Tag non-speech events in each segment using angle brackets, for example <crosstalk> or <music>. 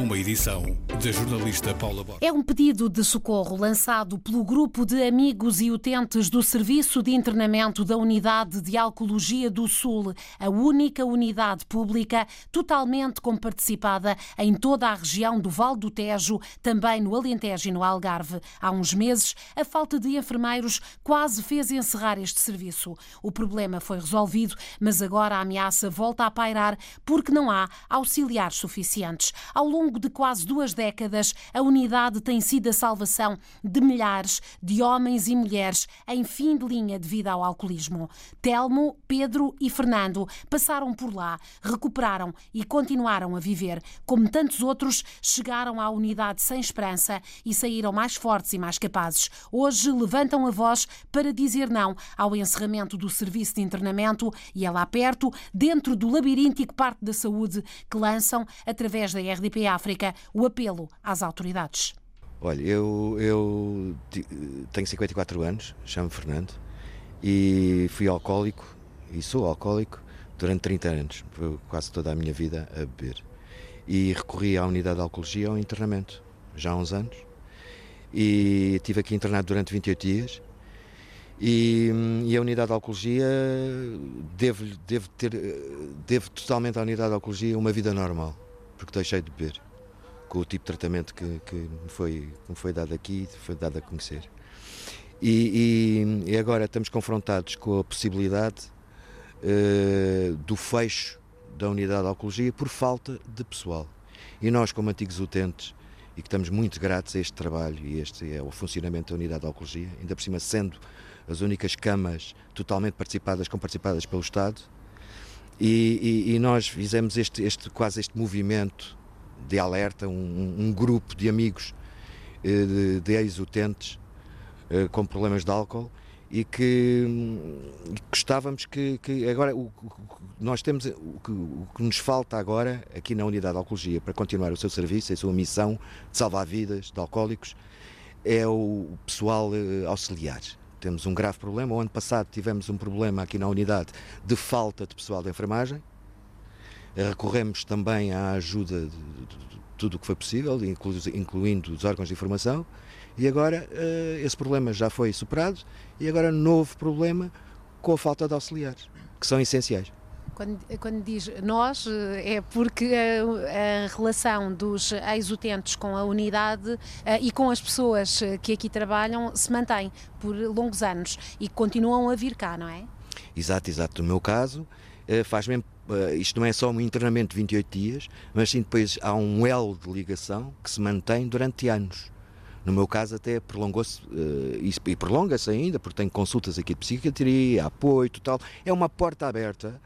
uma edição da jornalista Paula Borges. É um pedido de socorro lançado pelo grupo de amigos e utentes do Serviço de Internamento da Unidade de Alcologia do Sul, a única unidade pública totalmente comparticipada em toda a região do Val do Tejo, também no Alentejo e no Algarve. Há uns meses, a falta de enfermeiros quase fez encerrar este serviço. O problema foi resolvido, mas agora a ameaça volta a pairar porque não há auxiliares suficientes. Ao longo longo de quase duas décadas, a unidade tem sido a salvação de milhares de homens e mulheres em fim de linha devido ao alcoolismo. Telmo, Pedro e Fernando passaram por lá, recuperaram e continuaram a viver. Como tantos outros, chegaram à unidade sem esperança e saíram mais fortes e mais capazes. Hoje levantam a voz para dizer não ao encerramento do serviço de internamento e é lá perto, dentro do labiríntico Parque da Saúde, que lançam, através da RDPA África o apelo às autoridades. Olha, eu, eu tenho 54 anos, chamo-me Fernando e fui alcoólico e sou alcoólico durante 30 anos, quase toda a minha vida a beber. E recorri à unidade de alcoologia ao internamento, já há uns anos. E estive aqui internado durante 28 dias. E, e a unidade de alcoologia devo, devo ter devo totalmente à unidade de alcoologia uma vida normal, porque deixei de beber com o tipo de tratamento que, que, me, foi, que me foi dado aqui, foi dado a conhecer. E, e, e agora estamos confrontados com a possibilidade uh, do fecho da unidade de oncologia por falta de pessoal. E nós, como antigos utentes, e que estamos muito gratos a este trabalho e este é o funcionamento da unidade de oncologia, ainda por cima sendo as únicas camas totalmente participadas, comparticipadas pelo Estado, e, e, e nós fizemos este, este, quase este movimento de alerta, um, um grupo de amigos eh, de, de ex-utentes eh, com problemas de álcool e que hum, gostávamos que, que agora o, nós temos o que, o que, nos falta agora aqui na unidade de alcoologia para continuar o seu serviço, a sua missão de salvar vidas de alcoólicos é o pessoal eh, auxiliar. Temos um grave problema. O ano passado tivemos um problema aqui na unidade de falta de pessoal de enfermagem Recorremos também à ajuda de, de tudo o que foi possível, incluindo os órgãos de informação, e agora uh, esse problema já foi superado e agora novo problema com a falta de auxiliares, que são essenciais. Quando, quando, diz nós, eh, é porque a, a relação dos ex-utentes com a unidade e com as pessoas que aqui trabalham se mantém por longos anos e continuam a vir cá, não é? Exato, exato. No meu caso, faz mesmo isto não é só um internamento de 28 dias, mas sim depois há um elo de ligação que se mantém durante anos. No meu caso, até prolongou-se uh, e, prolonga-se ainda, porque tenho consultas aqui de psiquiatria, apoio, tal. É uma porta aberta,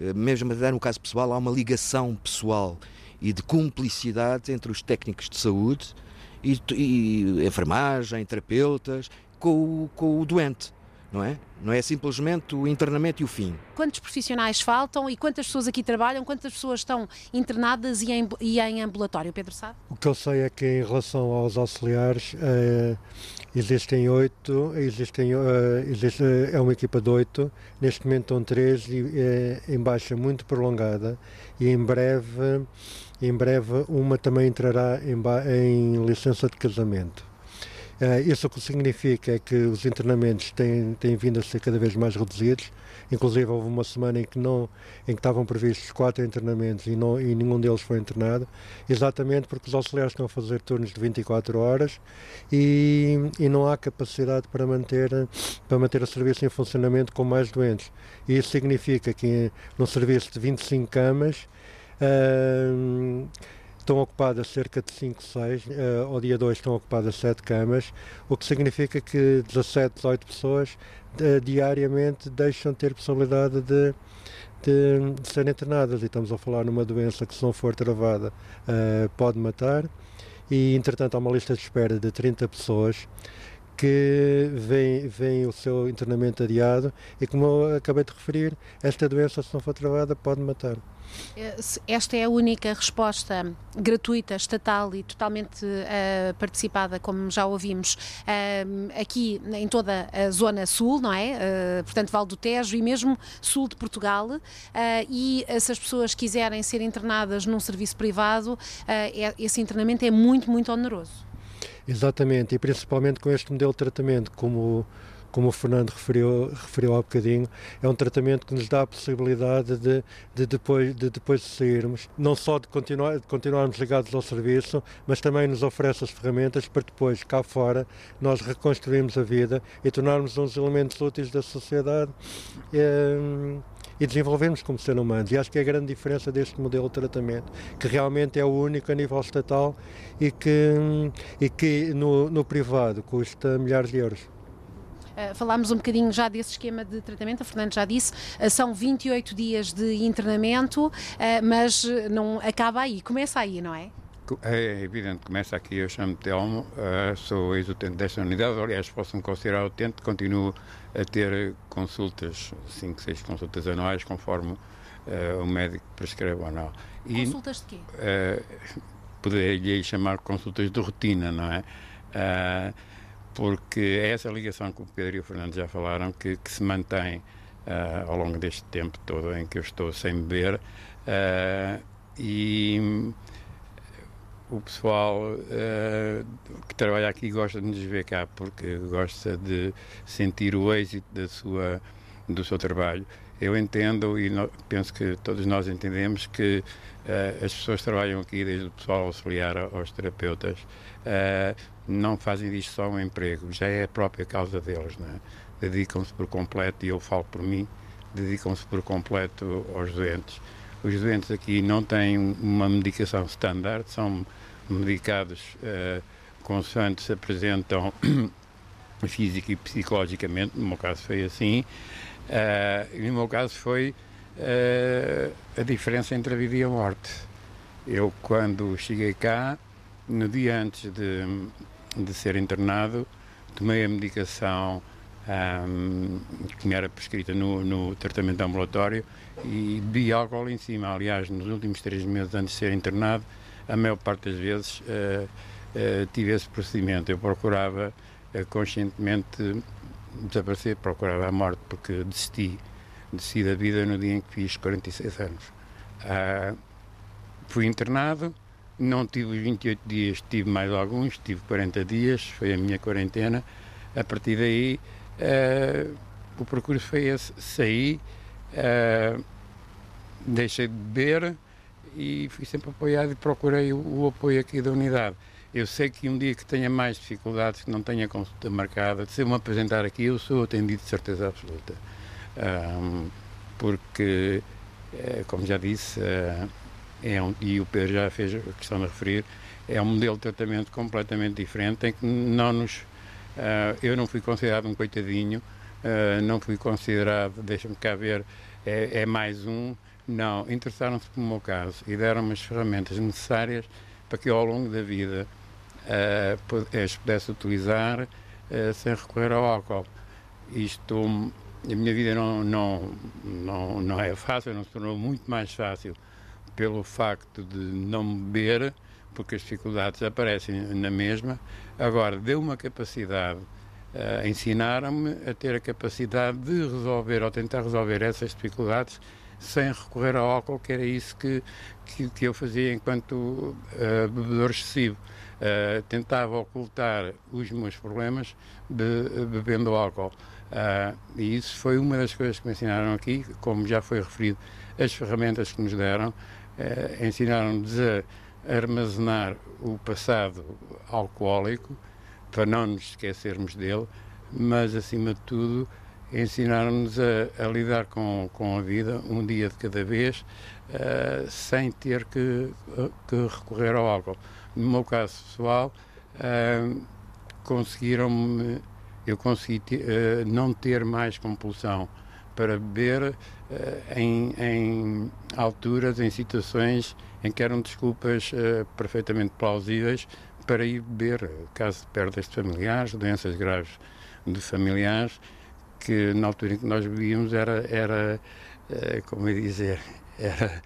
uh, mesmo até no caso pessoal, há uma ligação pessoal e de cumplicidade entre os técnicos de saúde e, e enfermagem, terapeutas, com o, com o doente não é? Não é simplesmente o internamento e o fim. Quantos profissionais faltam e quantas pessoas aqui trabalham? Quantas pessoas estão internadas e em, e em ambulatório, Pedro sabe? O que eu sei é que em relação aos auxiliares é, existem oito, existem, é, existe, é uma equipa de oito, neste momento estão três e é, em baixa muito prolongada e em breve, em breve uma também entrará em, em licença de casamento. Uh, isso o que significa é que os internamentos têm, têm vindo a ser cada vez mais reduzidos. Inclusive houve uma semana em que não, em que estavam previstos quatro internamentos e, não, e nenhum deles foi internado, exatamente porque os auxiliares estão a fazer turnos de 24 horas e, e não há capacidade para manter, para manter o serviço em funcionamento com mais doentes. E isso significa que no serviço de 25 camas uh, estão ocupadas cerca de 5, 6, uh, ao dia 2 estão ocupadas 7 camas, o que significa que 17, 18 pessoas uh, diariamente deixam de ter possibilidade de, de, de serem internadas. E estamos a falar numa doença que, se não for travada, uh, pode matar. E, entretanto, há uma lista de espera de 30 pessoas que vem, vem o seu internamento adiado e, como eu acabei de referir, esta doença, se não for travada, pode matar. Eh, esta é a única resposta gratuita, estatal e totalmente uh, participada, como já ouvimos, uh, aqui em toda a zona sul, não é? Uh, portanto, Val do Tejo e mesmo sul de Portugal. e se as pessoas quiserem ser internadas num serviço privado, é, esse internamento é muito, muito oneroso. Exatamente, e principalmente com este modelo de tratamento, como como o Fernando referiu, referiu há bocadinho, é um tratamento que nos dá a possibilidade de, de, depois, de depois de sairmos, não só de, continuar, de continuarmos ligados ao serviço, mas também nos oferece as ferramentas para depois, cá fora, nós reconstruirmos a vida e tornarmos uns elementos úteis da sociedade. Eh, e desenvolvermos como ser humanos. E acho que é a grande diferença deste modelo de tratamento, que realmente é o único a nível estatal e que, e que no, no privado custa milhares de euros. Uh, falámos um bocadinho já desse esquema de tratamento, a Fernando já disse, uh, são 28 dias de internamento, uh, mas não acaba aí, começa aí, não é? É evidente, começa aqui, eu chamo-me Telmo, sou ex-utente desta unidade, aliás, posso-me considerar utente, continuo a ter consultas, 5, 6 consultas anuais, conforme o médico prescreve ou não. E, consultas de quê? Poderia chamar consultas de rotina, não é? porque é essa ligação que o Pedro e o Fernando já falaram que, que se mantém uh, ao longo deste tempo todo em que eu estou sem beber uh, e o pessoal uh, que trabalha aqui gosta de nos ver cá porque gosta de sentir o êxito da sua, do seu trabalho. Eu entendo e no, penso que todos nós entendemos que uh, as pessoas que trabalham aqui, desde o pessoal auxiliar aos terapeutas, uh, não fazem disto só um emprego, já é a própria causa deles. Né? Dedicam-se por completo, e eu falo por mim, dedicam-se por completo aos doentes. Os doentes aqui não têm uma medicação standard, são medicados uh, consoante se apresentam <coughs> física e psicologicamente, no meu caso foi assim, uh, no meu caso foi uh, a diferença entre a vida e a morte. Eu, quando cheguei cá, no dia antes de, de ser internado, tomei a medicação um, me era prescrita no, no, tratamento ambulatório e bebi álcool em cima. Aliás, nos últimos três meses antes de ser internado, a maior parte das vezes uh, uh, tive esse procedimento. Eu procurava uh, conscientemente desaparecer, procurava a morte, porque desisti, desisti da vida no dia em que fiz 46 anos. Uh, fui internado, não tive os 28 dias, tive mais alguns, tive 40 dias, foi a minha quarentena. A partir daí, uh, o percurso foi esse: saí, uh, deixei de beber e fui sempre apoiado e procurei o, o, apoio aqui da unidade. Eu sei que um dia que tenha mais dificuldades, que não tenha consulta marcada, se eu me apresentar aqui, eu sou atendido de certeza absoluta. Um, porque, eh, como já disse, é um, e o Pedro já fez a questão de referir, é um modelo de tratamento completamente diferente em que não nos. Uh, eu não fui considerado um coitadinho, uh, não fui considerado, deixa-me cá ver, é, é, mais um. Não, interessaram-se pelo meu caso e deram-me as ferramentas necessárias para que ao longo da vida uh, as pudesse utilizar sem recorrer ao álcool. Isto, a minha vida não, não, não, não é fácil, não se tornou muito mais fácil pelo facto de não beber, porque as dificuldades aparecem na mesma. Agora, deu uma capacidade, uh, ensinaram-me a ter a capacidade de resolver ou tentar resolver essas dificuldades sem recorrer ao álcool, que era isso que, que, que eu fazia enquanto uh, bebedor excessivo. Uh, tentava ocultar os meus problemas uh, bebendo álcool. Uh, e isso foi uma das coisas que me ensinaram aqui, como já foi referido, as ferramentas que nos deram, ensinaram-nos a armazenar o passado alcoólico para não nos esquecermos dele, mas acima de tudo ensinaram-nos a, a, lidar com, com a vida um dia de cada vez uh, sem ter que, que, recorrer ao álcool. No meu caso pessoal, uh, conseguiram-me, eu consegui uh, não ter mais compulsão para beber uh, em, em, alturas, em situações em que eram desculpas uh, perfeitamente plausíveis para ir beber, caso de perdas de familiares, doenças graves de familiares, que na altura em que nós vivíamos era, era eh, como eu dizer, <laughs> era,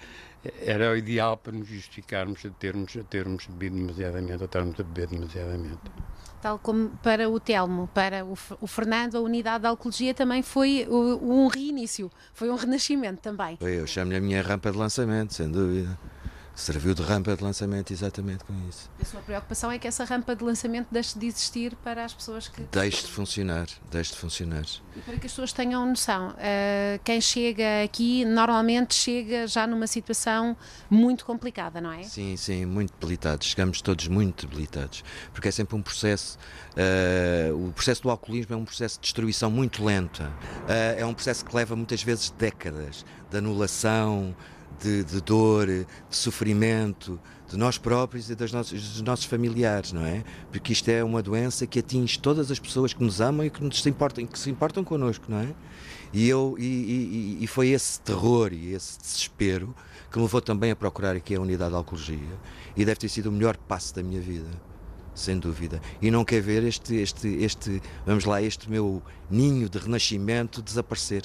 era o ideal para nos justificarmos de termos, de termos bebido demasiadamente ou estarmos a beber demasiadamente. Tal como para o Telmo, para o, o Fernando, a unidade de alcoologia também foi um reinício, foi um renascimento também. Eu chamo-lhe a minha rampa de lançamento, sem dúvida serviu de rampa de lançamento exatamente com isso. A sua preocupação é que essa rampa de lançamento deixe de existir para as pessoas que. Deixe de funcionar, deixe de funcionar. E para que as pessoas tenham noção, uh, quem chega aqui normalmente chega já numa situação muito complicada, não é? Sim, sim, muito debilitados. Chegamos todos muito debilitados, porque é sempre um processo. Uh, o processo do alcoolismo é um processo de destruição muito lenta. Uh, é um processo que leva muitas vezes décadas de anulação de, de dor, de sofrimento, de nós próprios e das nossos, dos nossos familiares, não é? Porque isto é uma doença que atinge todas as pessoas que nos amam e que, nos se, importam, que se importam connosco, não é? E, eu, e, e, e, foi esse terror e esse desespero que me levou também a procurar aqui a unidade de alcoologia e deve ter sido o melhor passo da minha vida sem dúvida. E não quer ver este, este, este, vamos lá, este meu ninho de renascimento desaparecer.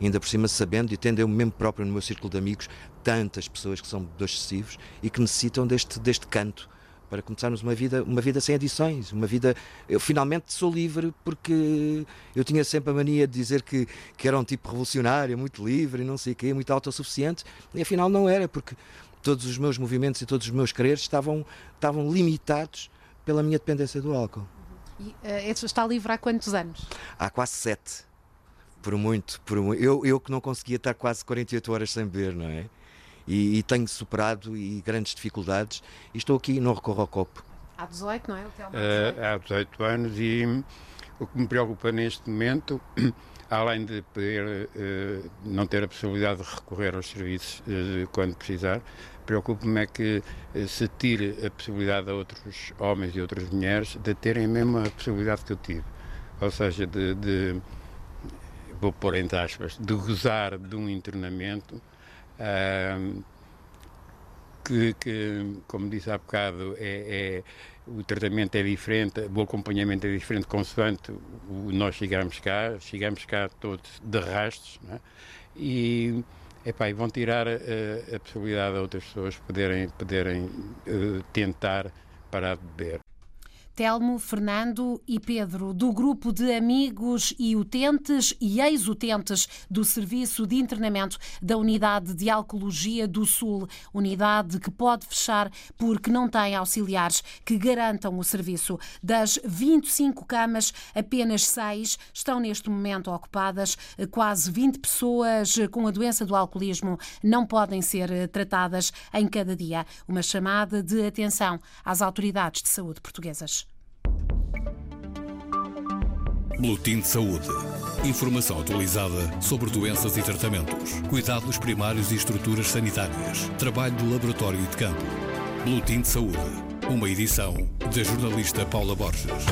Ainda por cima sabendo e tendo eu mesmo próprio no meu círculo de amigos tantas pessoas que são dos excessivos e que necessitam deste, deste canto para começarmos uma vida, uma vida sem adições, uma vida. Eu finalmente sou livre porque eu tinha sempre a mania de dizer que, que era um tipo revolucionário, muito livre, não sei o quê, muito autossuficiente, e afinal não era, porque todos os meus movimentos e todos os meus quereres estavam, estavam limitados pela minha dependência do álcool. E uh, está livre há quantos anos? Há quase sete. Por muito, por muito. Eu, eu que não conseguia estar quase 48 horas sem beber, não é? E, e tenho superado e grandes dificuldades e estou aqui e não recorro ao copo. Há 18, não é? Uh, há 18 anos e o que me preocupa neste momento, <clears throat> além de poder uh, não ter a possibilidade de recorrer aos serviços uh, quando precisar, preocupa-me é que se tire a possibilidade a outros homens e outras mulheres de terem a mesma possibilidade que eu tive. Ou seja, de, de vou pôr entre aspas, de gozar de um internamento uh, que, que, como disse há bocado, é, é, o tratamento é diferente, o acompanhamento é diferente consoante nós chegamos cá, chegamos cá todos de rastros, é? e Epá, vão tirar a, a, possibilidade a outras pessoas poderem, poderem uh, tentar parar de beber. Telmo, Fernando e Pedro, do grupo de amigos e utentes e ex-utentes do Serviço de Internamento da Unidade de Alcoologia do Sul, unidade que pode fechar porque não tem auxiliares que garantam o serviço. Das 25 camas, apenas 6 estão neste momento ocupadas. Quase 20 pessoas com a doença do alcoolismo não podem ser tratadas em cada dia. Uma chamada de atenção às autoridades de saúde portuguesas. Boletim de Saúde. Informação atualizada sobre doenças e tratamentos, cuidados primários e estruturas sanitárias, trabalho de laboratório e de campo. Boletim de Saúde. Uma edição da jornalista Paula Borges.